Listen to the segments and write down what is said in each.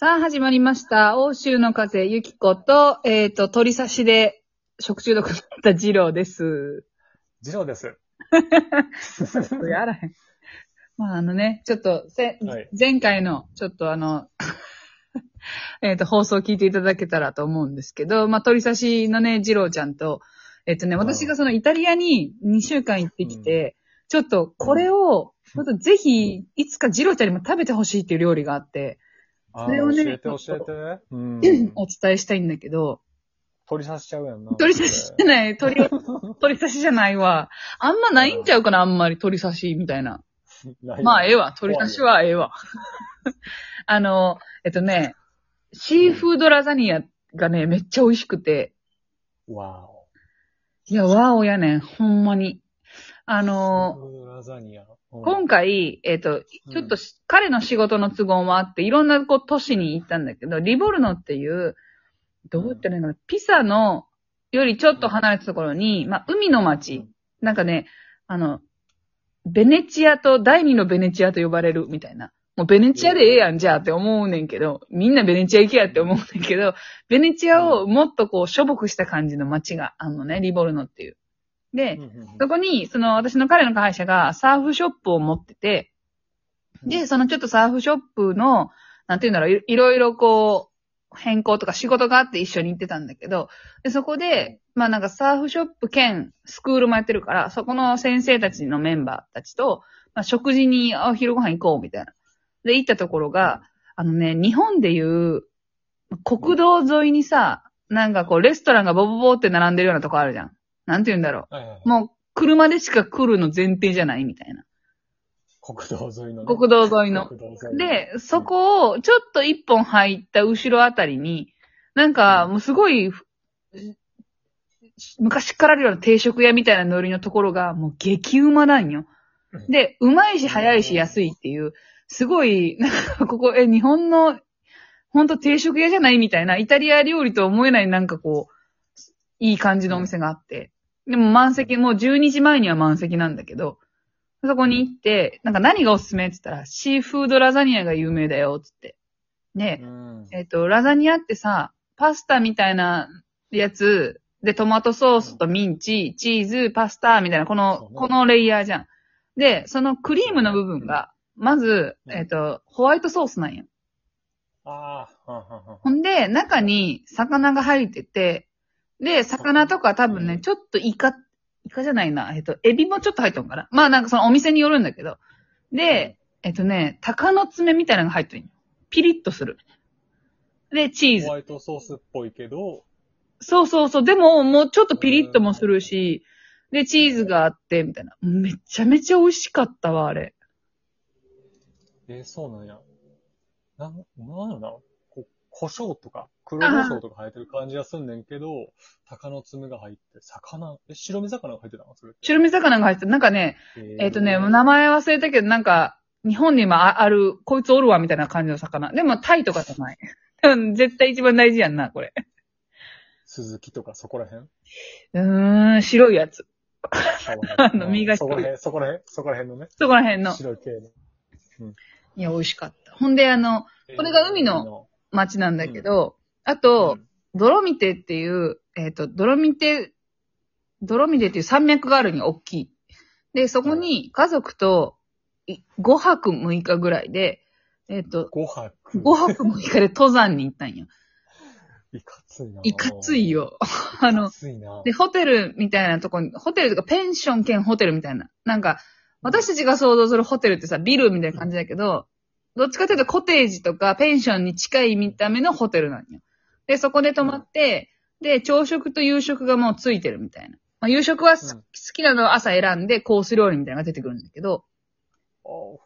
さあ、始まりました。欧州の風、ゆきこと、えっ、と、鳥刺しで食中毒になった二郎です。次郎です。やらへん。まあ、あのね、ちょっと、せはい前回の、ちょっとあの、えっと、放送を聞いていただけたらと思うんですけど、まあ、鳥刺しのね、二郎ちゃんと、えっ、とね、うん私がそのイタリアに2週間行ってきて、ちょっとこれを、ちょっとぜひ、いつか二郎ちゃんにも食べてほしいっていう料理があって、あそれをね教えて教えて。うん。お伝えしたいんだけど、取り刺しちゃうやんな。鳥刺しじゃない、鳥、鳥刺 しじゃないわ。あんまないんちゃうかな、あんまり鳥刺しみたいな。ないまあ、ええわ。鳥刺しはええわ。あの、えっとね、シーフードラザニアがね、めっちゃ美味しくて。わお。いや、ワオやねん、ほんまに。あの、ラザニア。うん。今回、えっと、ちょっとし、彼の仕事の都合もあって、いろんなこう都市に行ったんだけど、リボルノっていう、どう言ったらいいのかな、ピサのよりちょっと離れたところに、まあ、海の町、なんかね、あの、ベネチアと、第二のベネチアと呼ばれるみたいな。もうベネチアでええやん、じゃあって思うねんけど、みんなベネチア行けやって思うねんけど、ベネチアをもっとこう、しょぼくした感じの街があるのね、リボルノっていう。でうん、うんうんそこに、その私の彼の会社がサーフショップを持ってて、で、そのちょっとサーフショップの、なんていうんだろう、いいろいろこう、変更とか仕事があって一緒に行ってたんだけど、で、そこで、まあなんかサーフショップ兼スクールもやってるから、そこの先生たちのメンバーたちと、まあ食事にあお昼ご飯行こうみたいな。で、行ったところが、あのね、日本でいう、国道沿いにさ、なんかこう、レストランがボボボって並んでるようなとこあるじゃん。なんて言うんだろう。はいはいはいもう、車でしか来るの前提じゃないみたいな。国道沿いのね。国道沿いの。で、そ、こをちょっと一本入った後ろあたりに、なんかもうすごい、ふ昔からあるような定食屋みたいなノリのところがもう激うまなんよ。で、うまいし早いし安いっていう、すごい、なんかここ、え、日本の、ほんと定食屋じゃないみたいな、イタリア料理と思えないなんかこう、いい感じのお店があって。でも満席、もう12時前には満席なんだけど、そこに行って、なんか何がおすすめって言ったら、シーフードラザニアが有名だよ、つって。でう、ん。えっ、と、ラザニアってさ、パスタみたいなやつ、で、トマトソースとミンチ、チーズ、パスタみたいな、このこのレイヤーじゃん。で、そのクリームの部分が、まず、うんえっ、と、ホワイトソースなんよ。ああ、ほんで、中に魚が入ってて、で、魚とか多分ね、うんちょっとイカ、イカじゃないな、えっ、と、エビもちょっと入ってるのかな？まあなんかそのお店によるんだけど。で、えっ、とね、鷹の爪みたいなのが入ってる。ピリッとする。で、チーズホ。ワイトソースっぽいけど、そうそうそう。でも、もうちょっとピリッともするし、で、チーズがあって、みたいな。めちゃめちゃ美味しかったわ、あれ。えー、そうなんや。なん、なんやろ胡椒とか、黒胡椒とか入ってる感じがすんねんけど、鷹の爪が入って、魚、え、白身魚が入ってたの？それ。白身魚が入ってた。なんかね、ええっ、とね、名前忘れたけど、なんか、日本にもあある、こいつおるわ、みたいな感じの魚。でも、タイとかじゃない。う ん絶対一番大事やんな、これ。鈴木とかそこら辺？うーん、白いやつ。あ の身がそこら辺、そこら辺、そこら辺のね？そこら辺の。白い系の。いや、美味しかった。ほんで、あの、これが海の町なんだけど、あと、ドロミテっていう、えっ、と、ドロミテ、ドロミテっていう山脈があるに大きい。で、そこに家族とい5泊6日ぐらいで、えっ、と、5泊。5泊6日で登山に行ったんよ。いかついな。いかつい。よ。あの。で、ホテルみたいなとこに、ホテルとかペンション兼ホテルみたいな。なんか、私たちが想像するホテルってさ、ビルみたいな感じだけど、どっちかというとコテージとかペンションに近い見た目のホテルなんよ。で、そこで泊まって、で、朝食と夕食がもうついてるみたいな。まあ、夕食はす、うん。好きなのを朝選んでコース料理みたいなのが出てくるんだけど、おう、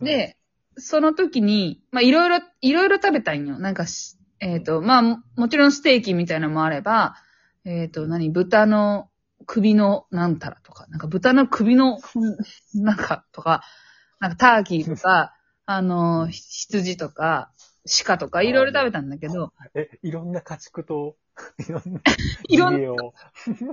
で、その時に、まあ、いろいろ、いろいろ食べたんよ。なんかし、えっ、と、まあ、ももちろんステーキみたいなのもあれば、えっ、と、何、豚の首のなんたらとか、なんか豚の首の、うんなんか、とか、なんかターキーとか、あの、ひ羊とか、鹿とか、いろいろ食べたんだけど、え、いろんな家畜と、いろんな、いろん家を。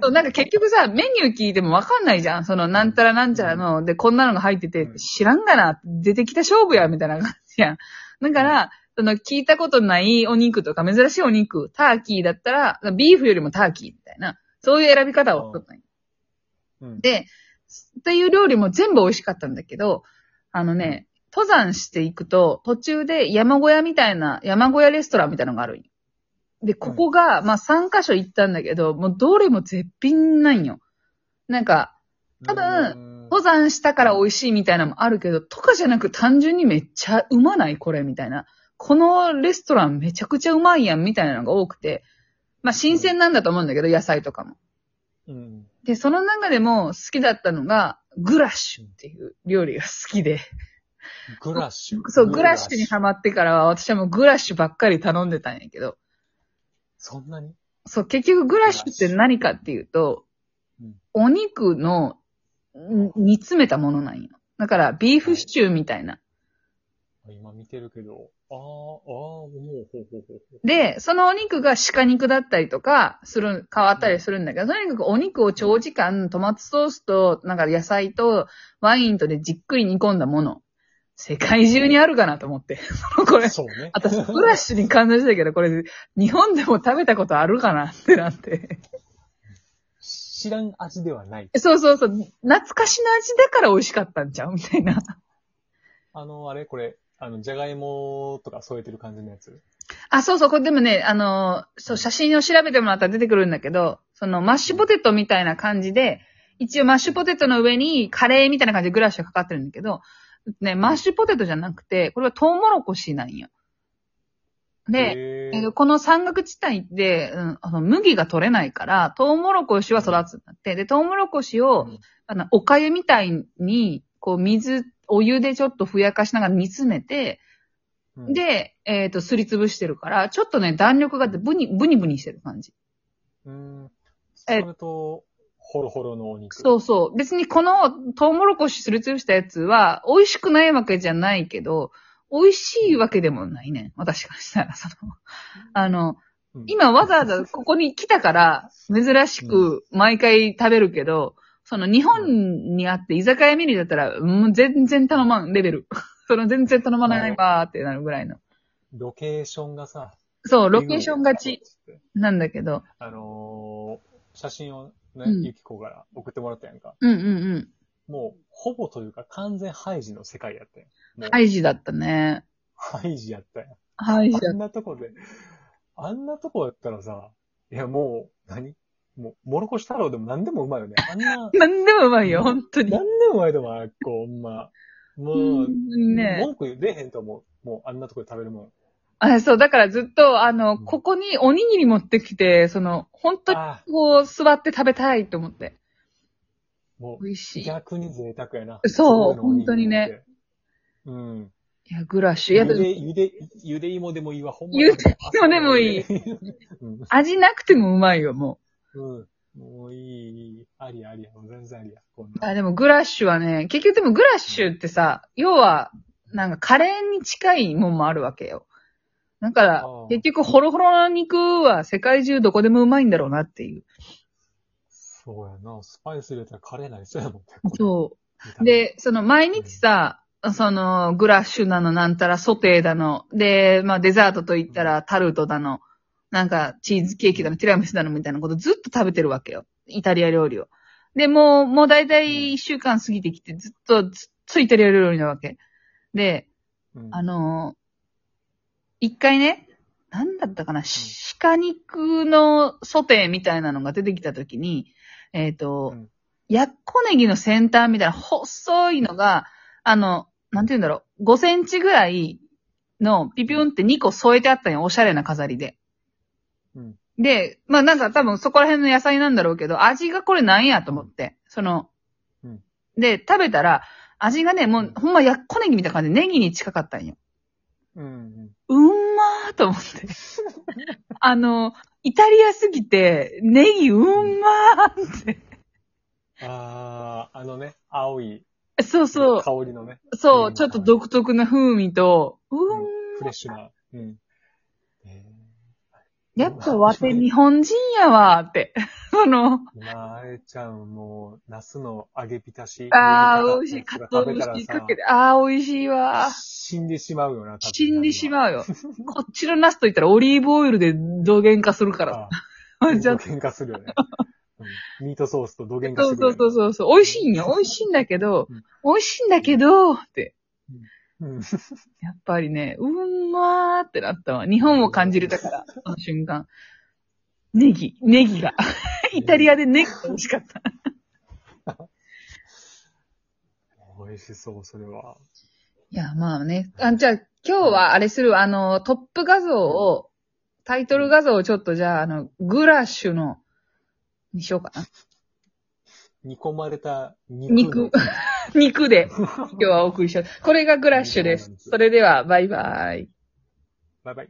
そうなんか結局さ、メニュー聞いてもわかんないじゃん。その、なんたらなんちゃらの、で、こんなのが入っててう、ん知らんがな、出てきた勝負や、みたいな感じやん。だから、その聞いたことないお肉とか珍しいお肉、ターキーだったら、ビーフよりもターキーみたいな、そういう選び方をったんよ。うん。で、っていう料理も全部美味しかったんだけど、あのね、登山していくと、途中で山小屋みたいな、山小屋レストランみたいなのがあるんよ。で、ここが、まあ3カ所行ったんだけど、もうどれも絶品なんよ。なんか、多分分登山したから美味しいみたいなのもあるけど、とかじゃなく単純にめっちゃうまない？これみたいな。このレストランめちゃくちゃうまいやんみたいなのが多くて、まあ新鮮なんだと思うんだけど、野菜とかも。うん。で、その中でも好きだったのが、グラッシュっていう料理が好きで。グラッシュ。そう、グラッシュにハマってからは、私はもうグラッシュばっかり頼んでたんやけど。そんなに？そう、結局グラッシュって何かっていうとうん、お肉のん煮詰めたものなんよ。だから、ビーフシチューみたいな。今見てるけど、ああ、ああ、もうほうほうほう。で、そのお肉が鹿肉だったりとか、する、変わったりするんだけど、とにかくお肉を長時間、トマトソースと、なんか野菜と、ワインとでじっくり煮込んだもの。世界中にあるかなと思って。これ、そうね。私、グラッシュに感動したけど、これ、日本でも食べたことあるかなってなって。知らん味ではない。そうそうそう、懐かしの味だから美味しかったんちゃうみたいな。あの、あれ？これ、あの、じゃがいもとか添えてる感じのやつ？あ、そうそう、これでもね、あの、そう、写真を調べてもらったら出てくるんだけど、その、マッシュポテトみたいな感じで、一応マッシュポテトの上にカレーみたいな感じでグラッシュがかかってるんだけど、ね、マッシュポテトじゃなくて、これはトウモロコシなんよ。で、この山岳地帯って、うん、あの麦が取れないから、トウモロコシは育つんだって。で、トウモロコシを、うんあの、おかゆみたいに、こう、水、お湯でちょっとふやかしながら煮詰めて、うん、で、えっ、と、すりつぶしてるから、ちょっとね、弾力があって、ブニ、ブニブニしてる感じ。うん。そえれと、ホロホロのお肉。そうそう。別にこのトウモロコシすりつぶしたやつは、美味しくないわけじゃないけど、美味しいわけでもないね。私からしたら、その、あの、うん。今わざわざここに来たから、珍しく毎回食べるけど、その日本にあって居酒屋メニューだったら、もう全然頼まん、レベル。その全然頼まないわーってなるぐらいの。ロケーションがさ、そう、ロケーション勝ち。なんだけど。あのー写真をねうん、ゆきこから送ってもらったやんか。うんうんうん。もう、ほぼというか完全ハイジの世界やったやん。もう、ハイジだったね。ハイジやったやん。ハイジだあんなとこで、あんなとこやったらさ、いやもう、何？もう、もろこし太郎でも何でもうまいよね。あんな、なんでもうまいよ、本当に。何でもうまいと思う、あっこ、ほんま。もう、うんね文句出えへんと思う。もう、あんなとこで食べるもん。あそう、だからずっと、あの、うんここにおにぎり持ってきて、その、本当にあこう、座って食べたいと思って。あ、もう、美味しい。い逆に贅沢やな。そう本当にね。うん。や、グラッシュ。いや、ゆで、ゆで、ゆで芋でもいいわ、ほんまゆで芋でもいい。うん。味なくてもうまいよ、もうん。もういい、いい。ありやありや。全然ありや。こんう。な。あ、でもグラッシュはね、結局でもグラッシュってさ、要は、なんかカレーに近いもんもあるわけよ。だから結局ホロホロの肉は世界中どこでもうまいんだろうなっていう。そうやな。スパイス入れたらカレーなりそうやもんね。そう。で、その毎日さ、そのグラッシュなのなんたらソテーだの、で、まあデザートと言ったらタルトだの、なんかチーズケーキだの、ティラミスだのみたいなことずっと食べてるわけよ。イタリア料理を。で、もう、もうだいたい一週間過ぎてきてずっと、ずっとイタリア料理なわけ。で、うんあのー一回ね、なんだったかな、鹿肉のソテーみたいなのが出てきたときに、えっ、と、うんやっこネギの先端みたいな細いのが、あの、なんて言うんだろう、5センチぐらいのピピュンって2個添えてあったんよ、おしゃれな飾りで。うん。で、まあなんか多分そこら辺の野菜なんだろうけど、味がこれなんやと思って、その、うんで、食べたら、味がね、もうほんまやっこネギみたいな感じでネギに近かったんよ。うん。うんまーと思って。あの、イタリアすぎて、ネギうんまーって。ああ、あのね、青いそうそう。香りのね、そう、ちょっと独特な風味と、うん、フレッシュな。うん。えやっぱわて日本人やわーって。その、今、あれちゃん、もう、ナスの揚げ浸し。ああ、美味しい。かかつお節かさけて。ああ、美味しいわ。死んでしまうよな、死んでしまうよ。こっちのナスと言ったらオリーブオイルで土幻化するから。あじゃあ土喧嘩するよね。うんミートソースと土幻化そうそうするよね。そうそうそう。美味しいんよ。美味しいんだけどうん、美味しいんだけど、って。うん。やっぱりね、うんまーってなったわ。日本を感じれたから、その瞬間。ネギ、ネギが。イタリアでネギが美味しかった。美味しそう、それは。いや、まあね。あじゃあ、今日はあれするわあの、トップ画像を、タイトル画像をちょっとじゃあ、あの、グラッシュの、にしようかな。煮込まれた肉肉の。肉で、今日はお送りしよう。これがグラッシュです。それでは、バイバイ。バイバイ。